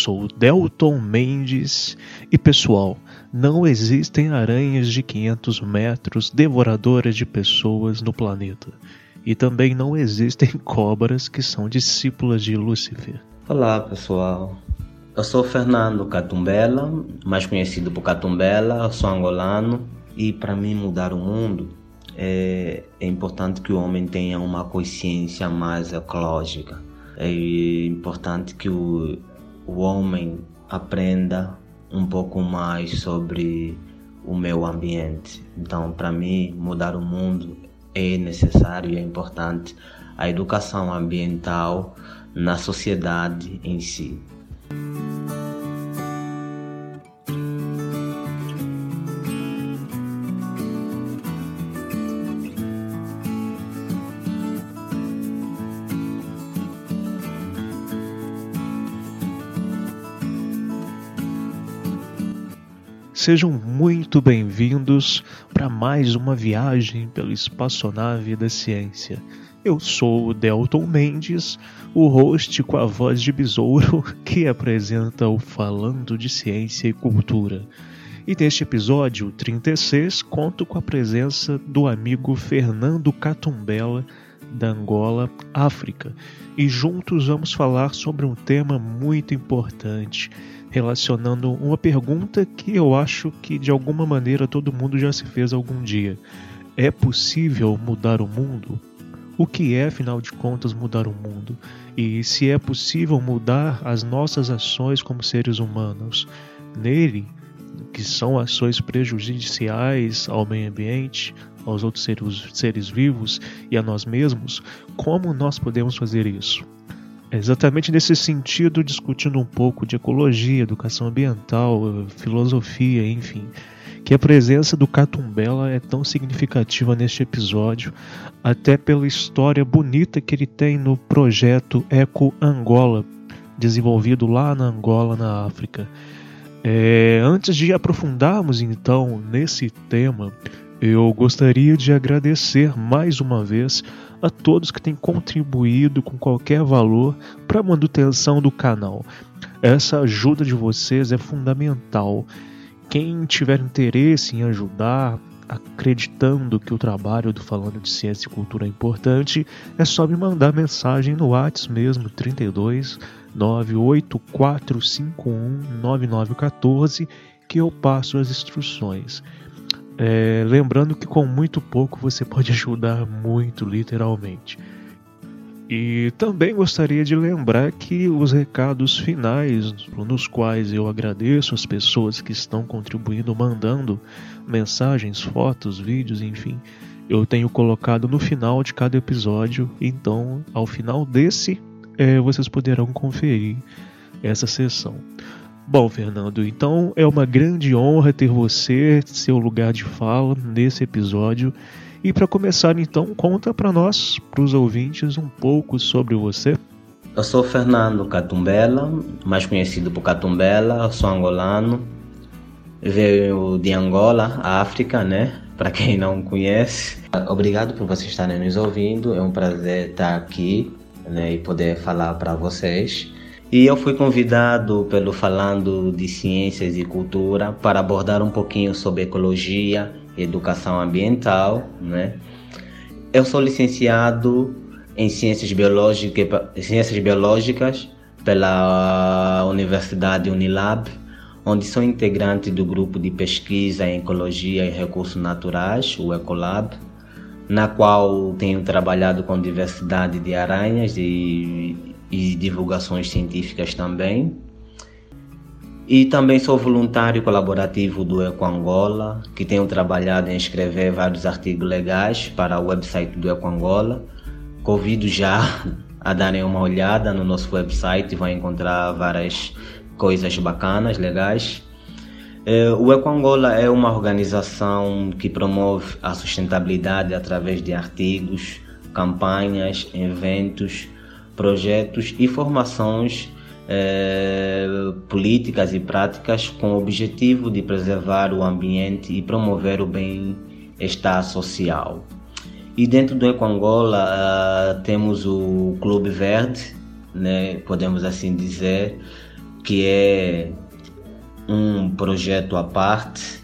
Sou Delton Mendes e pessoal, não existem aranhas de 500 metros devoradoras de pessoas no planeta. E também não existem cobras que são discípulas de Lúcifer. Olá pessoal, eu sou Fernando Catumbela, mais conhecido por Catumbela, sou angolano e para mim mudar o mundo é, é importante que o homem tenha uma consciência mais ecológica. É importante que o, o homem aprenda um pouco mais sobre o meio ambiente. Então, para mim, mudar o mundo é necessário e é importante a educação ambiental na sociedade em si. Sejam muito bem-vindos para mais uma viagem pela espaçonave da ciência. Eu sou o Delton Mendes, o host com a voz de besouro que apresenta o Falando de Ciência e Cultura. E neste episódio 36 conto com a presença do amigo Fernando Catumbela, da Angola, África, e juntos vamos falar sobre um tema muito importante relacionando uma pergunta que eu acho que de alguma maneira todo mundo já se fez algum dia. É possível mudar o mundo? O que é, afinal de contas, mudar o mundo? E se é possível mudar as nossas ações como seres humanos nele, que são ações prejudiciais ao meio ambiente, aos outros seres, seres vivos e a nós mesmos, como nós podemos fazer isso? Exatamente nesse sentido, discutindo um pouco de ecologia, educação ambiental, filosofia, enfim, que a presença do Catumbela é tão significativa neste episódio, até pela história bonita que ele tem no projeto Eco Angola, desenvolvido lá na Angola, na África. É, antes de aprofundarmos então nesse tema, eu gostaria de agradecer mais uma vez a todos que têm contribuído com qualquer valor para a manutenção do canal. Essa ajuda de vocês é fundamental. Quem tiver interesse em ajudar, acreditando que o trabalho do Falando de Ciência e Cultura é importante, é só me mandar mensagem no WhatsApp mesmo, 32 98451 9914, que eu passo as instruções. É, lembrando que com muito pouco você pode ajudar muito, literalmente. E também gostaria de lembrar que os recados finais, nos quais eu agradeço as pessoas que estão contribuindo, mandando mensagens, fotos, vídeos, enfim, eu tenho colocado no final de cada episódio. Então, ao final desse, é, vocês poderão conferir essa sessão. Bom, Fernando, então é uma grande honra ter você, seu lugar de fala nesse episódio. E para começar, então, conta para nós, para os ouvintes, um pouco sobre você. Eu sou Fernando Catumbela, mais conhecido por Catumbela, sou angolano. Veio de Angola, África, né? Para quem não conhece. Obrigado por vocês estarem nos ouvindo. É um prazer estar aqui né, e poder falar para vocês. E eu fui convidado pelo Falando de Ciências e Cultura para abordar um pouquinho sobre ecologia educação ambiental. Né? Eu sou licenciado em Ciências Biológicas, Ciências Biológicas pela Universidade Unilab, onde sou integrante do grupo de pesquisa em Ecologia e Recursos Naturais, o Ecolab, na qual tenho trabalhado com diversidade de aranhas e e divulgações científicas também. E também sou voluntário colaborativo do Eco Angola, que tenho trabalhado em escrever vários artigos legais para o website do Eco Angola. Convido já a darem uma olhada no nosso website, vão encontrar várias coisas bacanas, legais. É, o Ecoangola é uma organização que promove a sustentabilidade através de artigos, campanhas, eventos, projetos e formações é, políticas e práticas com o objetivo de preservar o ambiente e promover o bem-estar social. E dentro do Ecoangola uh, temos o Clube Verde, né, podemos assim dizer, que é um projeto à parte.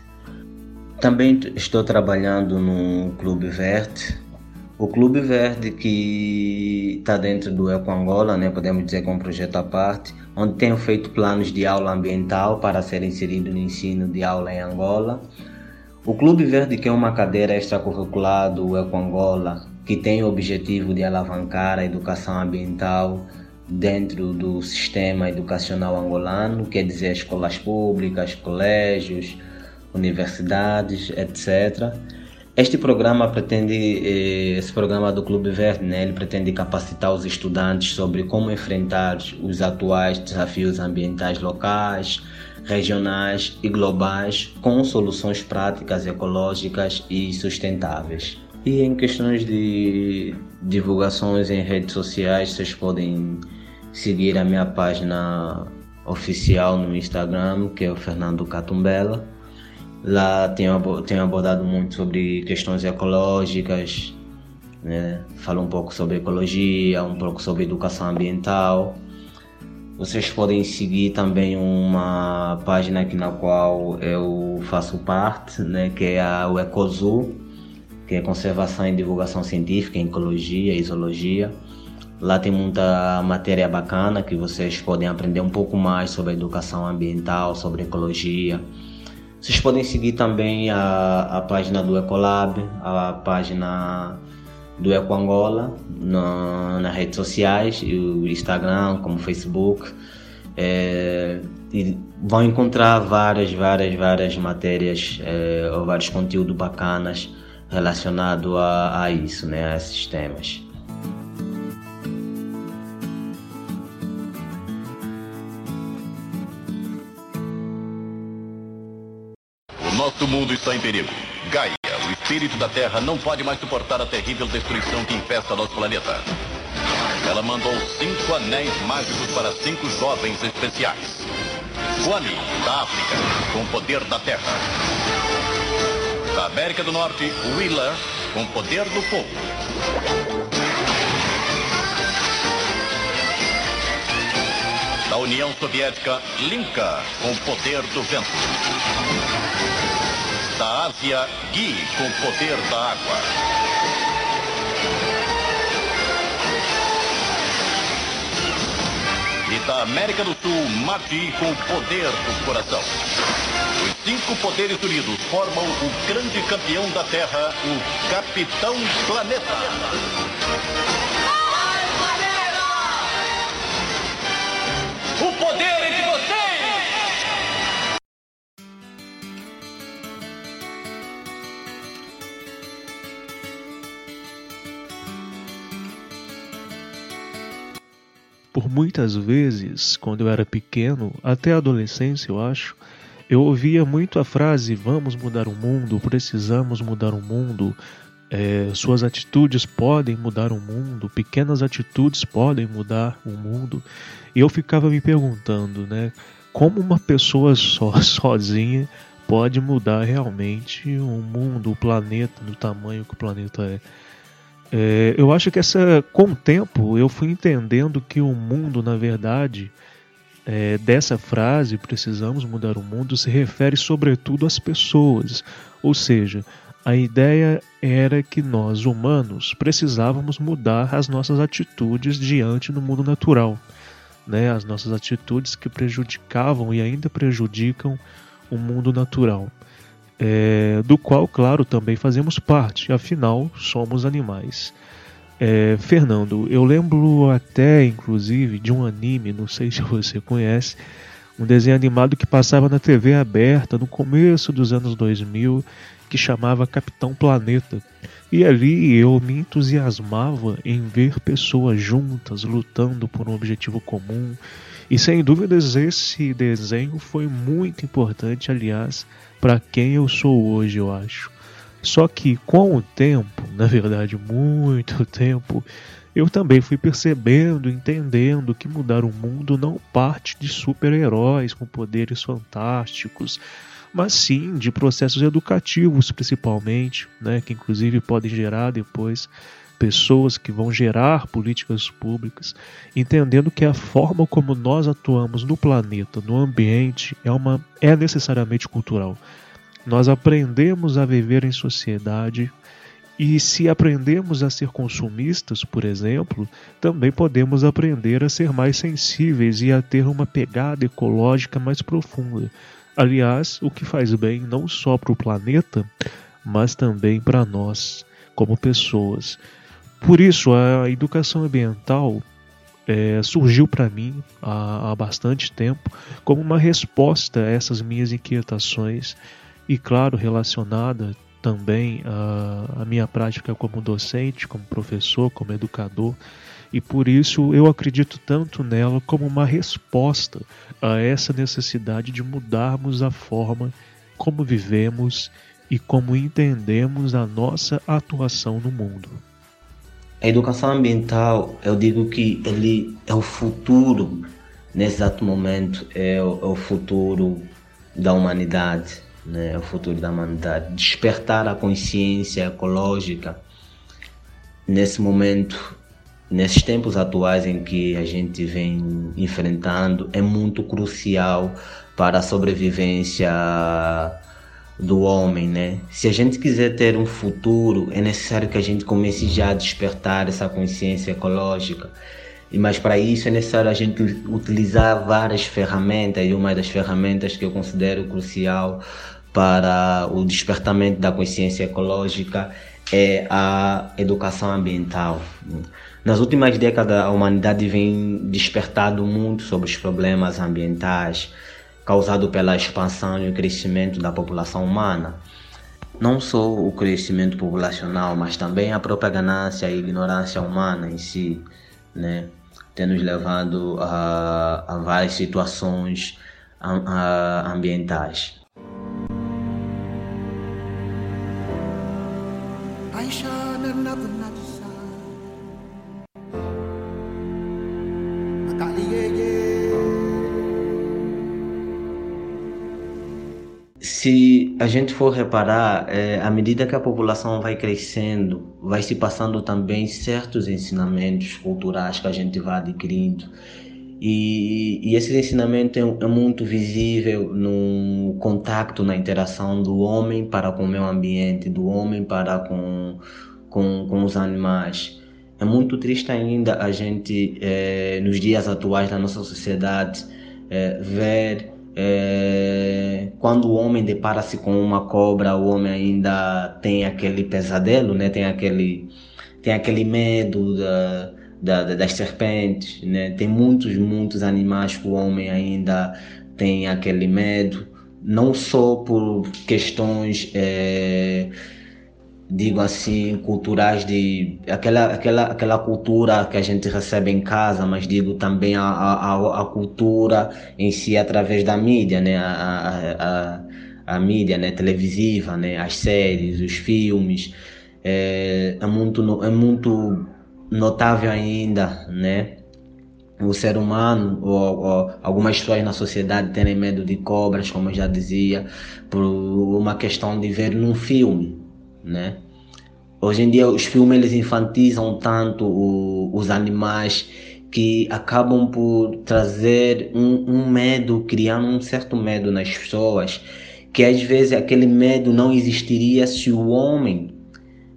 Também estou trabalhando no Clube Verde. O Clube Verde que está dentro do Ecoangola, né, podemos dizer que é um projeto à parte, onde tenho feito planos de aula ambiental para ser inserido no ensino de aula em Angola. O Clube Verde, que é uma cadeira extracurricular do Ecoangola, que tem o objetivo de alavancar a educação ambiental dentro do sistema educacional angolano, quer dizer escolas públicas, colégios, universidades, etc. Este programa pretende, eh, esse programa do Clube Verde, né, ele pretende capacitar os estudantes sobre como enfrentar os atuais desafios ambientais locais, regionais e globais com soluções práticas, ecológicas e sustentáveis. E em questões de divulgações em redes sociais, vocês podem seguir a minha página oficial no Instagram, que é o Fernando Catumbela. Lá tenho, tenho abordado muito sobre questões ecológicas, né? falo um pouco sobre ecologia, um pouco sobre educação ambiental. Vocês podem seguir também uma página aqui na qual eu faço parte, né, que é a, o Ecozu, que é Conservação e Divulgação Científica em Ecologia e Zoologia. Lá tem muita matéria bacana que vocês podem aprender um pouco mais sobre educação ambiental, sobre ecologia. Vocês podem seguir também a, a página do Ecolab, a página do Eco Angola na, nas redes sociais, o Instagram, como o Facebook. É, e vão encontrar várias, várias, várias matérias é, ou vários conteúdos bacanas relacionados a, a isso, né, a esses temas. O mundo está em perigo. Gaia o espírito da Terra não pode mais suportar a terrível destruição que infesta nosso planeta. Ela mandou cinco anéis mágicos para cinco jovens especiais. Kwame, da África, com o poder da Terra. Da América do Norte, Wheeler, com o poder do fogo. Da União Soviética, Linka, com o poder do vento da Ásia, Gui, com poder da água. E da América do Sul, Mati, com o poder do coração. Os cinco poderes unidos formam o grande campeão da Terra, o Capitão Planeta. Muitas vezes, quando eu era pequeno, até a adolescência, eu acho, eu ouvia muito a frase: vamos mudar o mundo, precisamos mudar o mundo, é, suas atitudes podem mudar o mundo, pequenas atitudes podem mudar o mundo. E eu ficava me perguntando, né, como uma pessoa só, sozinha, pode mudar realmente o mundo, o planeta, do tamanho que o planeta é. É, eu acho que essa, com o tempo eu fui entendendo que o mundo, na verdade, é, dessa frase, precisamos mudar o mundo, se refere sobretudo às pessoas. Ou seja, a ideia era que nós, humanos, precisávamos mudar as nossas atitudes diante do mundo natural. Né? As nossas atitudes que prejudicavam e ainda prejudicam o mundo natural é, do qual, claro, também fazemos parte, afinal, somos animais. É, Fernando, eu lembro até, inclusive, de um anime, não sei se você conhece, um desenho animado que passava na TV aberta no começo dos anos 2000 que chamava Capitão Planeta. E ali eu me entusiasmava em ver pessoas juntas lutando por um objetivo comum. E sem dúvidas esse desenho foi muito importante, aliás, para quem eu sou hoje, eu acho. Só que com o tempo, na verdade, muito tempo, eu também fui percebendo, entendendo que mudar o mundo não parte de super-heróis com poderes fantásticos, mas sim de processos educativos, principalmente, né, que inclusive podem gerar depois pessoas que vão gerar políticas públicas, entendendo que a forma como nós atuamos no planeta, no ambiente, é, uma, é necessariamente cultural. Nós aprendemos a viver em sociedade e se aprendemos a ser consumistas, por exemplo, também podemos aprender a ser mais sensíveis e a ter uma pegada ecológica mais profunda. Aliás, o que faz bem não só para o planeta, mas também para nós, como pessoas. Por isso, a educação ambiental é, surgiu para mim há, há bastante tempo como uma resposta a essas minhas inquietações e, claro, relacionada também à, à minha prática como docente, como professor, como educador e por isso eu acredito tanto nela como uma resposta a essa necessidade de mudarmos a forma como vivemos e como entendemos a nossa atuação no mundo. A educação ambiental, eu digo que ele é o futuro, nesse exato momento, é o, é o futuro da humanidade, né? é o futuro da humanidade. Despertar a consciência ecológica nesse momento nesses tempos atuais em que a gente vem enfrentando, é muito crucial para a sobrevivência do homem, né? Se a gente quiser ter um futuro, é necessário que a gente comece já a despertar essa consciência ecológica. E mas para isso é necessário a gente utilizar várias ferramentas e uma das ferramentas que eu considero crucial para o despertamento da consciência ecológica é a educação ambiental. Nas últimas décadas, a humanidade vem despertando muito sobre os problemas ambientais causados pela expansão e crescimento da população humana. Não só o crescimento populacional, mas também a própria ganância e ignorância humana em si, né? tem nos levado a, a várias situações ambientais. Se a gente for reparar, é, à medida que a população vai crescendo, vai se passando também certos ensinamentos culturais que a gente vai adquirindo. E, e esse ensinamento é, é, muito visível no contato, na interação do homem para com o meio ambiente, do homem para com, com, com os animais. É muito triste ainda a gente, é, nos dias atuais da nossa sociedade, é, ver é, quando o homem depara-se com uma cobra, o homem ainda tem aquele pesadelo, né? tem, aquele, tem aquele medo da, da, das serpentes. Né? Tem muitos, muitos animais que o homem ainda tem aquele medo, não só por questões. É, digo assim, culturais de aquela, aquela, aquela cultura que a gente recebe em casa, mas digo também a, a, a cultura em si através da mídia, né? A, a, a, mídia né? televisiva, né? as séries, os filmes. É, é, muito, é muito notável ainda, né? o ser humano ou, ou, algumas pessoas na sociedade terem medo de cobras, como eu já dizia, por uma questão de ver num filme, né? Hoje em dia os filmes eles infantizam tanto o, os animais que acabam por trazer um, um medo, criando um certo medo nas pessoas, que às vezes aquele medo não existiria se o homem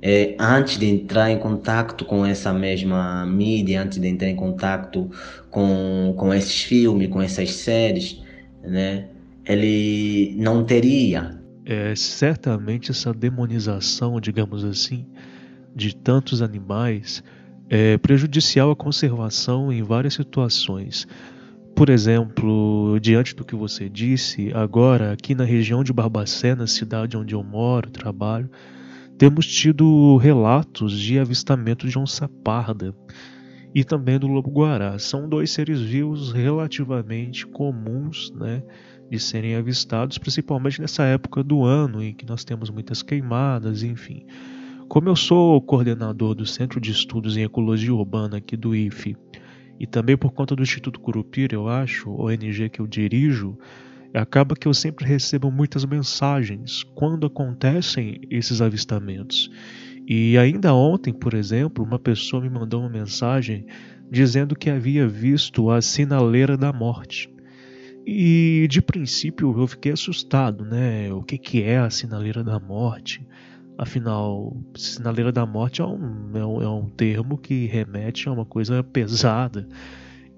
é, antes de entrar em contato com essa mesma mídia, antes de entrar em contato com, com esses filmes, com essas séries, né, ele não teria é, certamente essa demonização, digamos assim, de tantos animais é prejudicial à conservação em várias situações. por exemplo, diante do que você disse, agora aqui na região de Barbacena, cidade onde eu moro, trabalho, temos tido relatos de avistamento de onça parda e também do lobo-guará. São dois seres vivos relativamente comuns, né, de serem avistados, principalmente nessa época do ano em que nós temos muitas queimadas, enfim. Como eu sou coordenador do Centro de Estudos em Ecologia Urbana aqui do IFE, e também por conta do Instituto Curupira, eu acho, ONG que eu dirijo, acaba que eu sempre recebo muitas mensagens quando acontecem esses avistamentos. E ainda ontem, por exemplo, uma pessoa me mandou uma mensagem dizendo que havia visto a sinaleira da morte. E de princípio eu fiquei assustado, né? O que, que é a sinaleira da morte? Afinal, sinaleira da morte é um, é um, é um termo que remete a uma coisa pesada.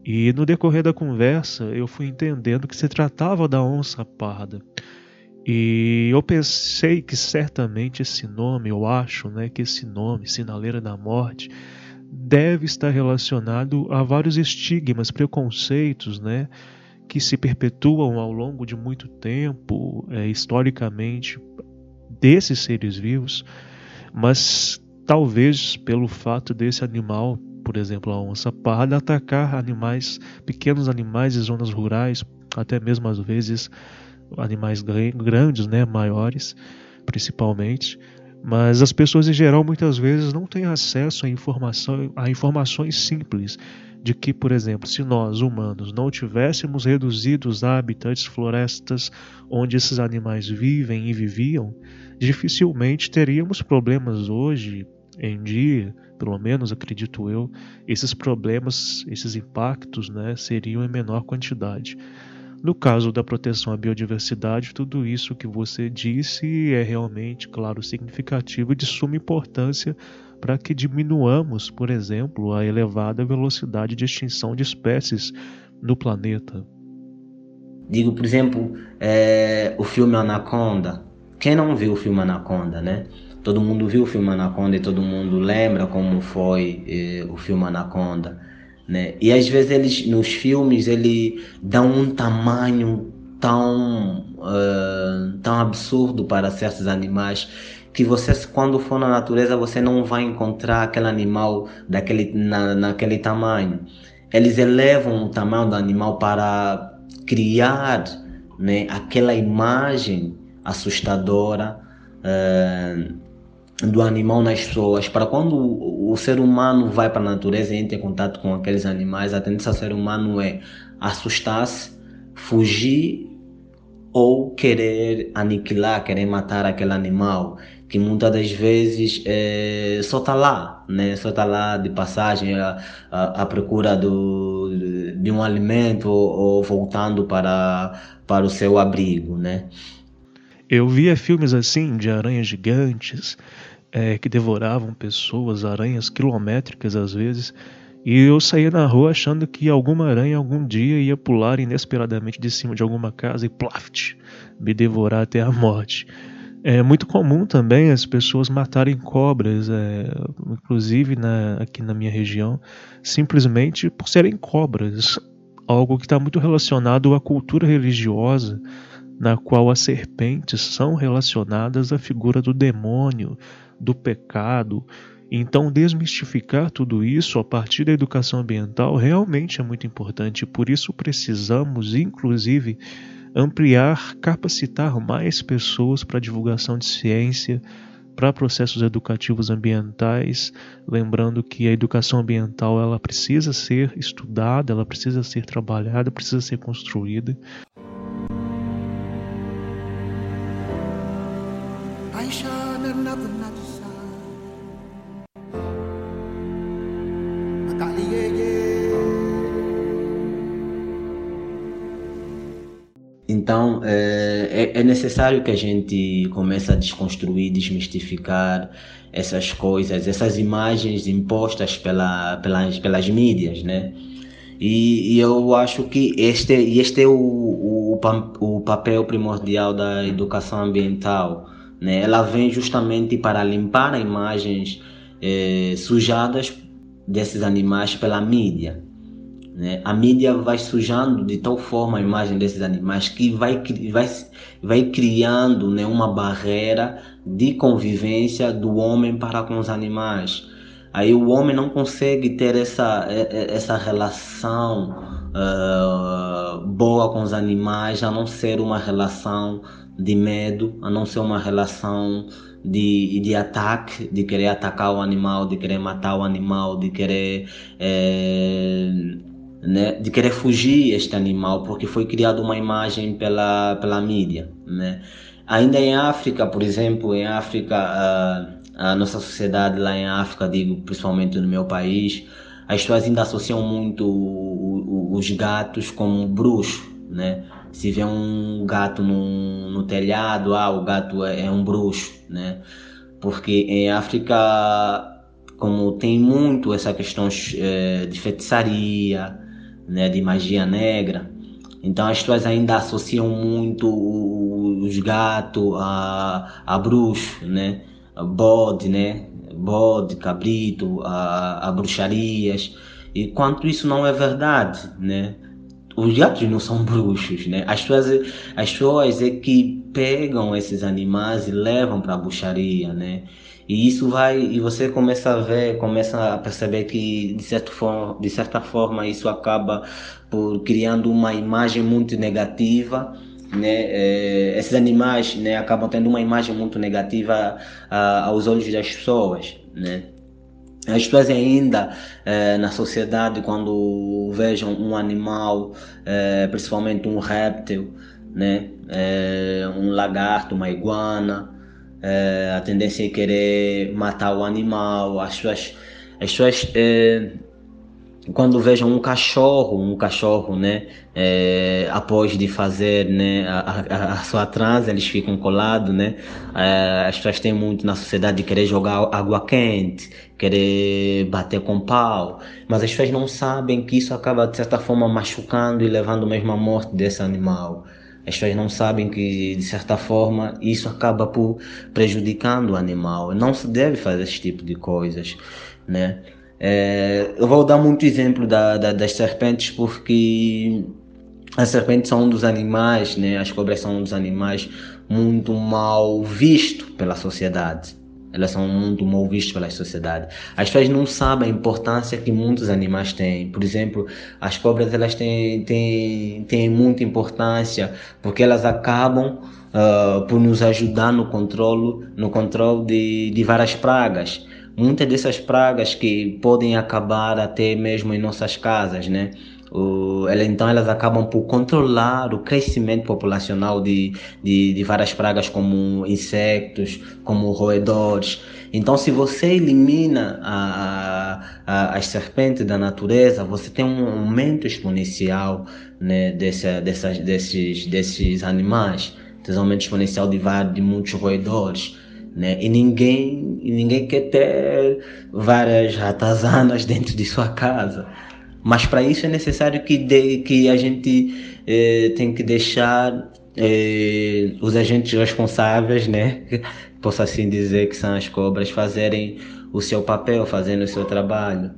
E no decorrer da conversa eu fui entendendo que se tratava da onça parda. E eu pensei que certamente esse nome, eu acho, né, que esse nome, Sinaleira da Morte, deve estar relacionado a vários estigmas, preconceitos, né, que se perpetuam ao longo de muito tempo, é, historicamente, desses seres vivos, mas talvez pelo fato desse animal por exemplo, a onça parda atacar animais, pequenos animais de zonas rurais, até mesmo às vezes animais grandes, né, maiores, principalmente. Mas as pessoas em geral muitas vezes não têm acesso a, informação, a informações simples de que, por exemplo, se nós humanos não tivéssemos reduzido os habitats florestas onde esses animais vivem e viviam, dificilmente teríamos problemas hoje em dia pelo menos acredito eu, esses problemas, esses impactos, né, seriam em menor quantidade. No caso da proteção à biodiversidade, tudo isso que você disse é realmente, claro, significativo e de suma importância para que diminuamos, por exemplo, a elevada velocidade de extinção de espécies no planeta. Digo, por exemplo, é, o filme Anaconda. Quem não viu o filme Anaconda, né? Todo mundo viu o filme Anaconda e todo mundo lembra como foi eh, o filme Anaconda, né? E às vezes eles nos filmes ele dá um tamanho tão uh, tão absurdo para certos animais que você quando for na natureza você não vai encontrar aquele animal daquele na, naquele tamanho. Eles elevam o tamanho do animal para criar, né, aquela imagem assustadora. Uh, do animal nas pessoas, para quando o, ser humano vai para a natureza e entra em contato com aqueles animais, a tendência do ser humano é assustar-se, fugir ou querer aniquilar, querer matar aquele animal, que muitas das vezes é, só está lá, né? só está lá de passagem à, à, procura do, de um alimento ou, ou voltando para, para o seu abrigo. Né? Eu via filmes assim de aranhas gigantes, é, que devoravam pessoas, aranhas quilométricas às vezes, e eu saía na rua achando que alguma aranha algum dia ia pular inesperadamente de cima de alguma casa e plaft, me devorar até a morte. É muito comum também as pessoas matarem cobras, é, inclusive na, aqui na minha região, simplesmente por serem cobras, algo que está muito relacionado à cultura religiosa, na qual as serpentes são relacionadas à figura do demônio, do pecado. Então, desmistificar tudo isso a partir da educação ambiental realmente é muito importante. Por isso, precisamos, inclusive, ampliar, capacitar mais pessoas para divulgação de ciência, para processos educativos ambientais, lembrando que a educação ambiental ela precisa ser estudada, ela precisa ser trabalhada, precisa ser construída. Então é, é, é necessário que a gente comece a desconstruir, desmistificar essas coisas, essas imagens impostas pela, pelas, pelas mídias, né? E, e, eu acho que este, este é o, o, o papel primordial da educação ambiental. Né? Ela vem justamente para limpar imagens eh, sujadas desses animais pela mídia. Né? A mídia vai sujando de tal forma a imagem desses animais que vai, vai, vai criando né, uma barreira de convivência do homem para com os animais. Aí o homem não consegue ter essa, essa relação uh, boa com os animais, a não ser uma relação de medo, a não ser uma relação de, de ataque, de querer atacar o animal, de querer matar o animal, de querer, é, né, de querer fugir este animal, porque foi criada uma imagem pela, pela mídia. Né? Ainda em África, por exemplo, em África, a, a nossa sociedade lá em África, digo principalmente no meu país, as pessoas ainda associam muito os gatos como bruxo, né? Se vê um gato no, telhado, ah, o gato é, é um bruxo, né? Porque em África, como tem muito essa questão é, de feitiçaria, né, de magia negra, então as pessoas ainda associam muito os gatos a, a bruxo, né? Bode, né? Bode, cabrito, a, a bruxarias. E quanto isso não é verdade, né? Os gatos não são bruxos, né? As pessoas, as pessoas é que pegam esses animais e levam para a bruxaria, né? E isso vai e você começa a ver, começa a perceber que de certa forma, de certa forma isso acaba por criando uma imagem muito negativa, né? É, esses animais, né, acabam tendo uma imagem muito negativa a, aos olhos das pessoas, né? As pessoas ainda eh, na sociedade, quando vejam um animal, eh, principalmente um réptil, né, eh, um lagarto, uma iguana, a tendência é querer matar o animal. As pessoas, as pessoas quando vejam um cachorro, um cachorro, né, é, após de fazer, né, a, a, a, sua transa, eles ficam colados, né, é, as pessoas têm muito na sociedade de querer jogar água quente, querer bater com pau, mas as pessoas não sabem que isso acaba de certa forma machucando e levando mesmo à morte desse animal. As pessoas não sabem que, de certa forma, isso acaba por prejudicando o animal. Não se deve fazer esse tipo de coisas, né? É, eu vou dar muito exemplo da, da, das serpentes porque as serpentes são um dos animais, né? as cobras são um dos animais muito mal visto pela sociedade. Elas são muito mal vistas pela sociedade. As pessoas não sabem a importância que muitos animais têm. Por exemplo, as cobras elas têm, têm, têm muita importância porque elas acabam uh, por nos ajudar no controle, no controle de, de várias pragas muitas dessas pragas que podem acabar até mesmo em nossas casas, né? O, ela, então elas acabam por controlar o crescimento populacional de, de, de, várias pragas como insectos, como roedores. Então se você elimina a, a, as serpentes da natureza, você tem um aumento exponencial né, dessas, desses, desses animais, tem um aumento exponencial de, de muitos roedores né? E ninguém, ninguém quer ter várias ratazanas dentro de sua casa. Mas para isso é necessário que, de, que a gente eh, tem que deixar eh, os agentes responsáveis, né? Posso assim dizer que são as cobras, fazerem o seu papel, fazendo o seu trabalho.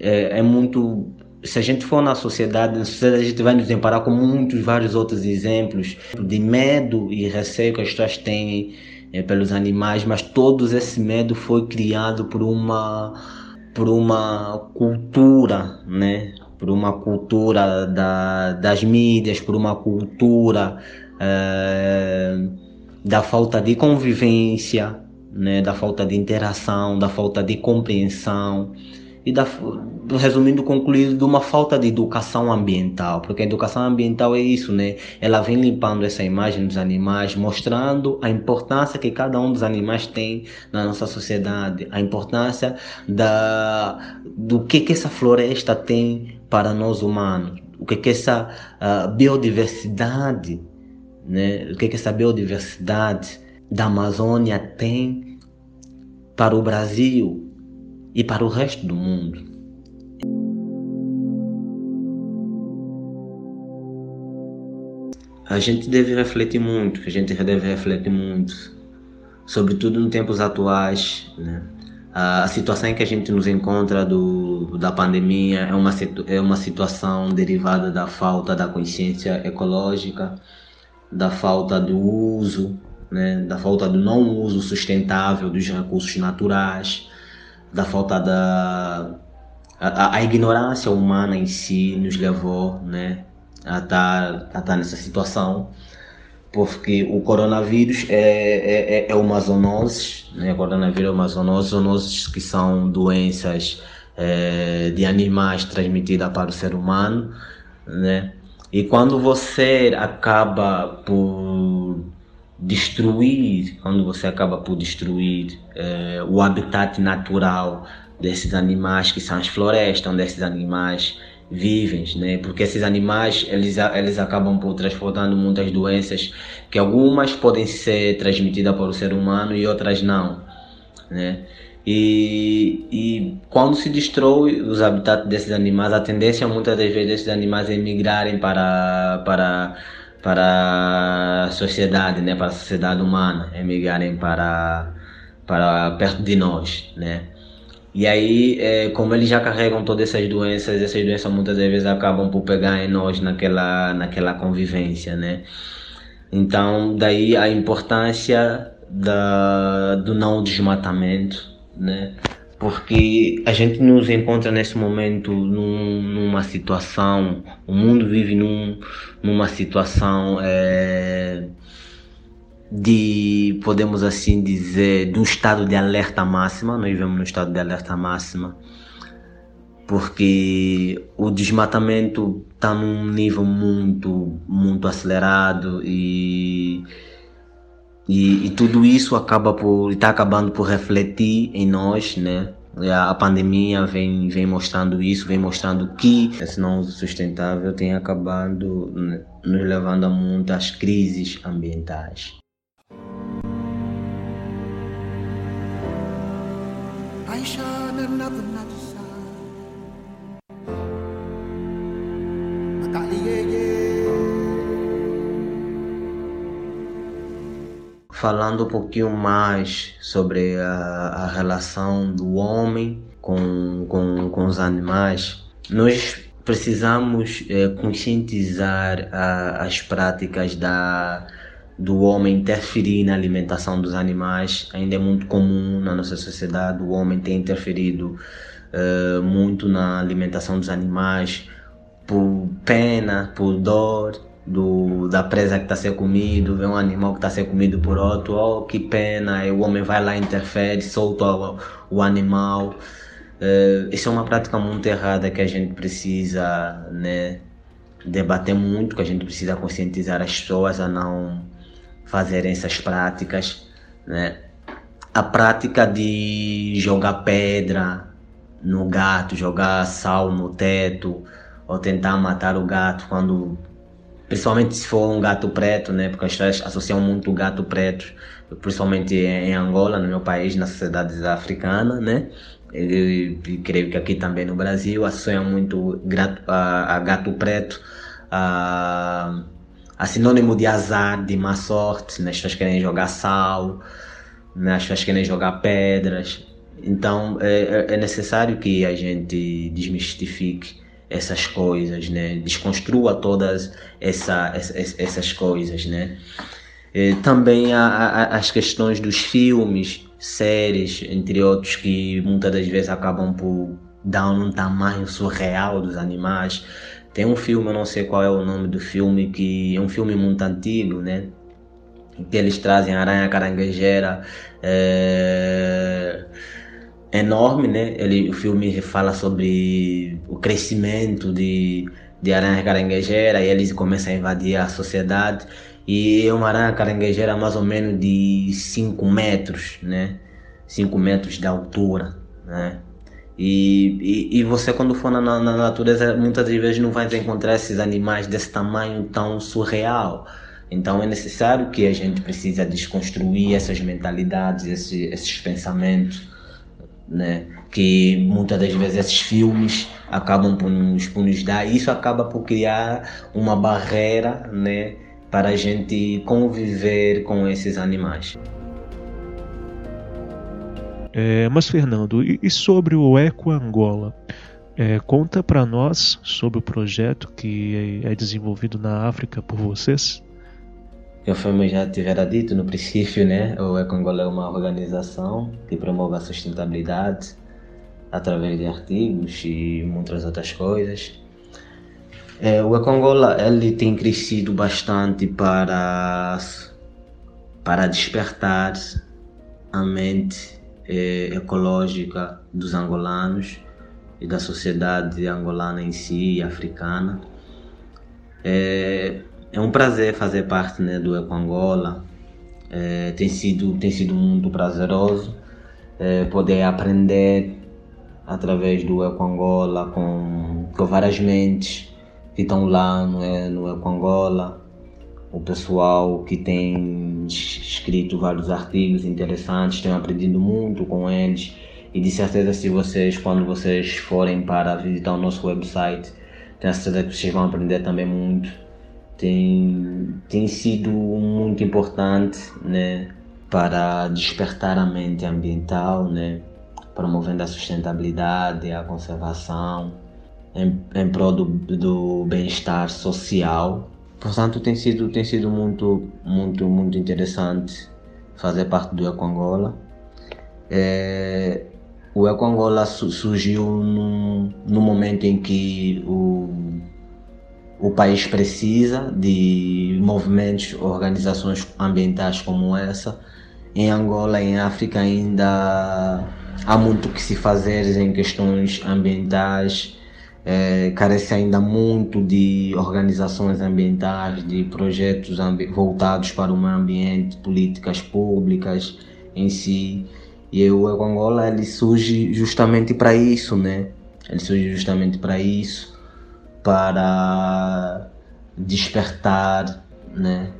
É, é muito se a gente for na sociedade, na sociedade a gente vai nos deparar com muitos, vários outros exemplos de medo e receio que as pessoas têm é, pelos animais, mas todo esse medo foi criado por uma por uma cultura, né? Por uma cultura da, das mídias, por uma cultura é, da falta de convivência, né? Da falta de interação, da falta de compreensão e da, resumindo, concluído de uma falta de educação ambiental, porque a educação ambiental é isso, né? Ela vem limpando essa imagem dos animais, mostrando a importância que cada um dos animais tem na nossa sociedade, a importância da, do que, que essa floresta tem para nós humanos, o que, que essa uh, biodiversidade, né? O que, que essa biodiversidade da Amazônia tem para o Brasil, e para o resto do mundo. A gente deve refletir muito, a gente deve refletir muito, sobretudo nos tempos atuais, né? a situação em que a gente nos encontra do, da pandemia é uma, é uma situação derivada da falta da consciência ecológica, da falta do uso, né, da falta do não uso sustentável dos recursos naturais, da falta da a, a ignorância humana em si nos levou né, a estar tá, a estar nessa situação porque o coronavírus é, é, é, é uma zoonose, né? O coronavírus é uma zoonose, zoonoses que são doenças é, de animais transmitidas para o ser humano, né? E quando você acaba por destruir, quando você acaba por destruir é, o habitat natural desses animais que são as florestas, onde esses animais vivem, né? Porque esses animais eles, eles acabam por transportando muitas doenças que algumas podem ser transmitidas para o ser humano e outras não, né? E, e quando se destrói os habitats desses animais, a tendência muitas das vezes desses animais é migrarem para para para a sociedade, né? Para a sociedade humana, emigrarem para para perto de nós, né? E aí, é, como eles já carregam todas essas doenças, essas doenças muitas vezes acabam por pegar em nós naquela, naquela convivência, né? Então, daí a importância da, do não desmatamento, né? Porque a gente nos encontra nesse momento num, numa situação, o mundo vive num, numa situação é, de, podemos assim dizer, de um estado de alerta máxima, nós vivemos no estado de alerta máxima, porque o desmatamento está num nível muito, muito acelerado e, e, e tudo isso acaba por, está acabando por refletir em nós, né? A pandemia vem, vem mostrando isso, vem mostrando que esse não uso sustentável tem acabado né, nos levando a muitas crises ambientais. Falando um pouquinho mais sobre a, a relação do homem com, com, com os animais, nós precisamos é, conscientizar a, as práticas da do homem interferir na alimentação dos animais ainda é muito comum na nossa sociedade. O homem tem interferido uh, muito na alimentação dos animais por pena, por dor do, da presa que está ser comido, vê um animal que está ser comido por outro, oh que pena, e o homem vai lá interfere, solta o, o animal. Uh, isso é uma prática muito errada que a gente precisa né, debater muito, que a gente precisa conscientizar as pessoas a não fazerem essas práticas, né? A prática de jogar pedra no gato, jogar sal no teto, ou tentar matar o gato quando principalmente se for um gato preto, né? Porque as pessoas associam muito o gato preto, principalmente em Angola, no meu país, nas sociedades africanas, né? E creio que aqui também no Brasil associam muito gato, a, a gato preto a a sinônimo de azar, de má sorte, né? as pessoas querem jogar sal, né? as pessoas querem jogar pedras. Então é, é, é necessário que a gente desmistifique essas coisas, né? desconstrua todas essa, essa, essas coisas. Né? E também há, há, as questões dos filmes, séries, entre outros, que muitas das vezes acabam por dar um tamanho surreal dos animais tem um filme, eu não sei qual é o nome do filme, que é um filme muito antigo, né? Que eles trazem aranha caranguejeira é, enorme, né? Ele, o filme fala sobre o crescimento de, de aranha caranguejeira e eles começam a invadir a sociedade. E é uma aranha caranguejeira mais ou menos de 5 metros, né? 5 metros de altura, né? E, e, e, você quando for na, na, natureza muitas vezes não vai encontrar esses animais desse tamanho tão surreal. Então é necessário que a gente precisa desconstruir essas mentalidades, esses, esses pensamentos, né? Que muitas das vezes esses filmes acabam por nos, por nos dar. Isso acaba por criar uma barreira, né? Para a gente conviver com esses animais. É, mas, Fernando, e, e, sobre o Eco Angola? É, conta para nós sobre o projeto que é, é desenvolvido na África por vocês. Conforme já tivera dito no princípio, né, o Eco Angola é uma organização que promove a sustentabilidade através de artigos e muitas outras coisas. É, o Econgola ele tem crescido bastante para para despertar a mente é, ecológica dos angolanos e da sociedade angolana em si, africana. É, é um prazer fazer parte né, do Ecoangola. É, tem sido tem sido muito prazeroso é, poder aprender através do Ecoangola com, com várias mentes que estão lá no, é, no Ecoangola, o pessoal que tem escrito vários artigos interessantes, tenho aprendido muito com eles e de certeza se vocês, quando vocês forem para visitar o nosso website, tenho certeza que vocês vão aprender também muito. Tem, tem sido muito importante né, para despertar a mente ambiental, né, promovendo a sustentabilidade, a conservação, em, em prol do, do bem-estar social. Portanto, tem sido, tem sido muito, muito, muito interessante fazer parte do Ecoangola. É, o Ecoangola surgiu num, num momento em que o, o país precisa de movimentos, organizações ambientais como essa. Em Angola, em África, ainda há muito que se fazer em questões ambientais é, carece ainda muito de organizações ambientais, de projetos voltados para o meio ambiente, políticas públicas em si. E o Ecoangola ele surge justamente para isso, né? Ele surge justamente para isso, para despertar, né,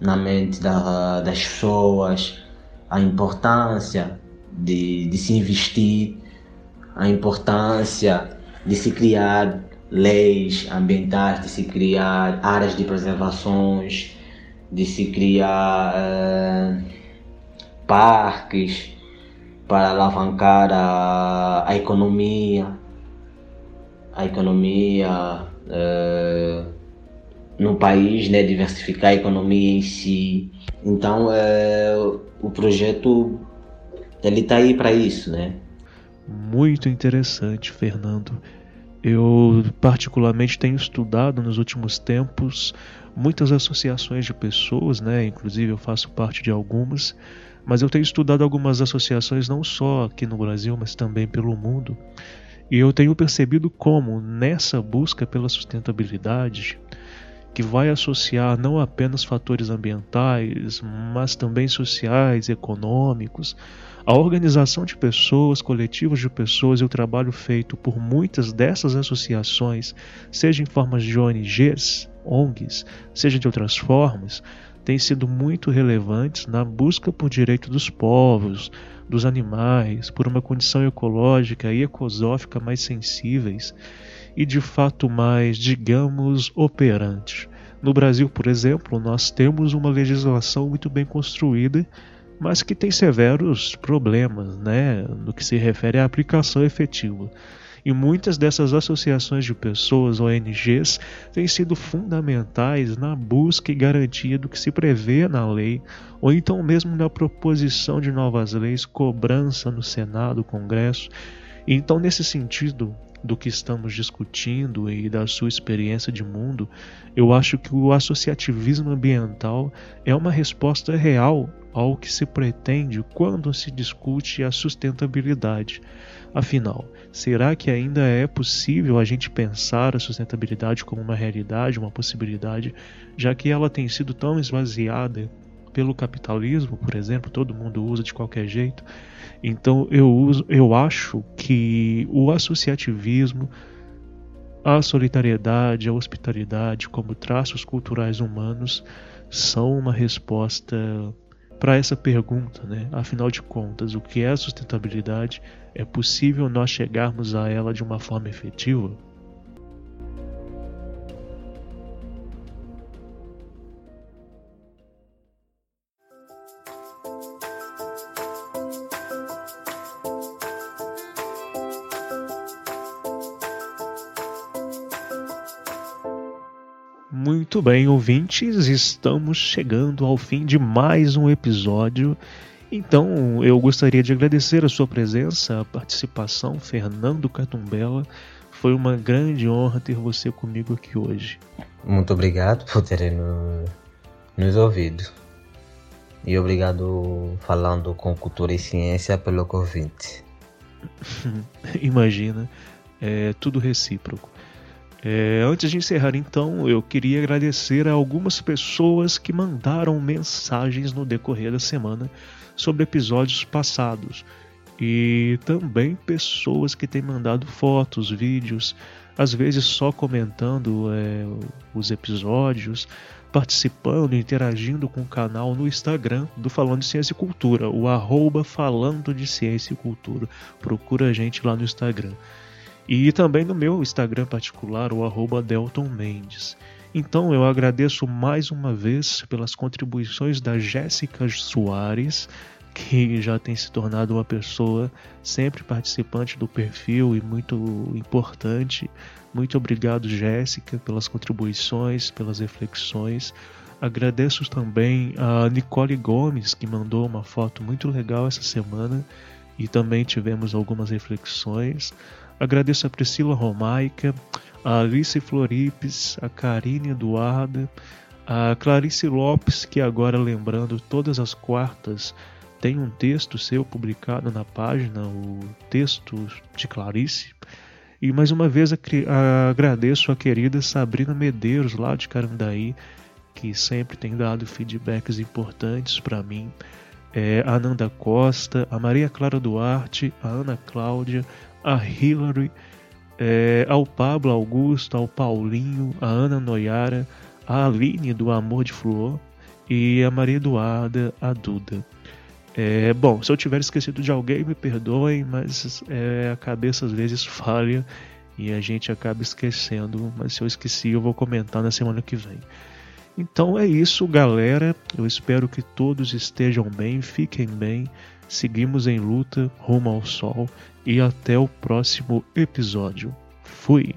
na mente da, das pessoas a importância de, de se investir, a importância de se criar leis ambientais, de se criar áreas de preservações, de se criar uh, parques para alavancar a, a economia, a economia uh, no país, né, diversificar a economia em si. Então, uh, o projeto ele está aí para isso, né? Muito interessante, Fernando. Eu, particularmente, tenho estudado nos últimos tempos muitas associações de pessoas, né? Inclusive, eu faço parte de algumas, mas eu tenho estudado algumas associações não só aqui no Brasil, mas também pelo mundo. E eu tenho percebido como, nessa busca pela sustentabilidade, que vai associar não apenas fatores ambientais, mas também sociais, econômicos, a organização de pessoas, coletivos de pessoas e o trabalho feito por muitas dessas associações, seja em formas de ONGs, ONGs, seja de outras formas, têm sido muito relevantes na busca por direito dos povos, dos animais, por uma condição ecológica e ecosófica mais sensíveis e de fato mais, digamos, operante. No Brasil, por exemplo, nós temos uma legislação muito bem construída mas que tem severos problemas né, no que se refere à aplicação efetiva. E muitas dessas associações de pessoas, ONGs, têm sido fundamentais na busca e garantia do que se prevê na lei, ou então mesmo na proposição de novas leis, cobrança no Senado, Congresso. Então, nesse sentido, do que estamos discutindo e da sua experiência de mundo, eu acho que o associativismo ambiental é uma resposta real ao que se pretende quando se discute a sustentabilidade. Afinal, será que ainda é possível a gente pensar a sustentabilidade como uma realidade, uma possibilidade, já que ela tem sido tão esvaziada pelo capitalismo, por exemplo, todo mundo usa de qualquer jeito? Então eu uso, eu acho que o associativismo, a solidariedade, a hospitalidade como traços culturais humanos são uma resposta para essa pergunta, né? Afinal de contas, o que é sustentabilidade? É possível nós chegarmos a ela de uma forma efetiva? Muito bem, ouvintes, estamos chegando ao fim de mais um episódio. Então, eu gostaria de agradecer a sua presença, a participação, Fernando Catumbela. Foi uma grande honra ter você comigo aqui hoje. Muito obrigado por terem nos ouvido. E obrigado falando com Cultura e Ciência pelo convite. Imagina, é tudo recíproco. É, antes de encerrar, então, eu queria agradecer a algumas pessoas que mandaram mensagens no decorrer da semana sobre episódios passados e também pessoas que têm mandado fotos, vídeos, às vezes só comentando é, os episódios, participando, interagindo com o canal no Instagram do Falando de Ciência e Cultura, o arroba Falando de Ciência e Cultura. Procura a gente lá no Instagram. E também no meu Instagram particular, o arroba Delton Mendes. Então eu agradeço mais uma vez pelas contribuições da Jéssica Soares, que já tem se tornado uma pessoa sempre participante do perfil e muito importante. Muito obrigado, Jéssica, pelas contribuições, pelas reflexões. Agradeço também a Nicole Gomes, que mandou uma foto muito legal essa semana e também tivemos algumas reflexões. Agradeço a Priscila Romaica, a Alice Floripes, a Karine Eduarda, a Clarice Lopes, que agora lembrando todas as quartas tem um texto seu publicado na página, o texto de Clarice. E mais uma vez agradeço a querida Sabrina Medeiros, lá de Carandaí, que sempre tem dado feedbacks importantes para mim. É, a Ananda Costa, a Maria Clara Duarte, a Ana Cláudia, a Hillary, é, ao Pablo Augusto, ao Paulinho, a Ana Noiara, a Aline do Amor de Flor e a Maria Eduarda, a Duda. É, bom, se eu tiver esquecido de alguém, me perdoem, mas é, a cabeça às vezes falha e a gente acaba esquecendo. Mas se eu esqueci, eu vou comentar na semana que vem. Então é isso, galera. Eu espero que todos estejam bem, fiquem bem. Seguimos em luta rumo ao sol e até o próximo episódio. Fui!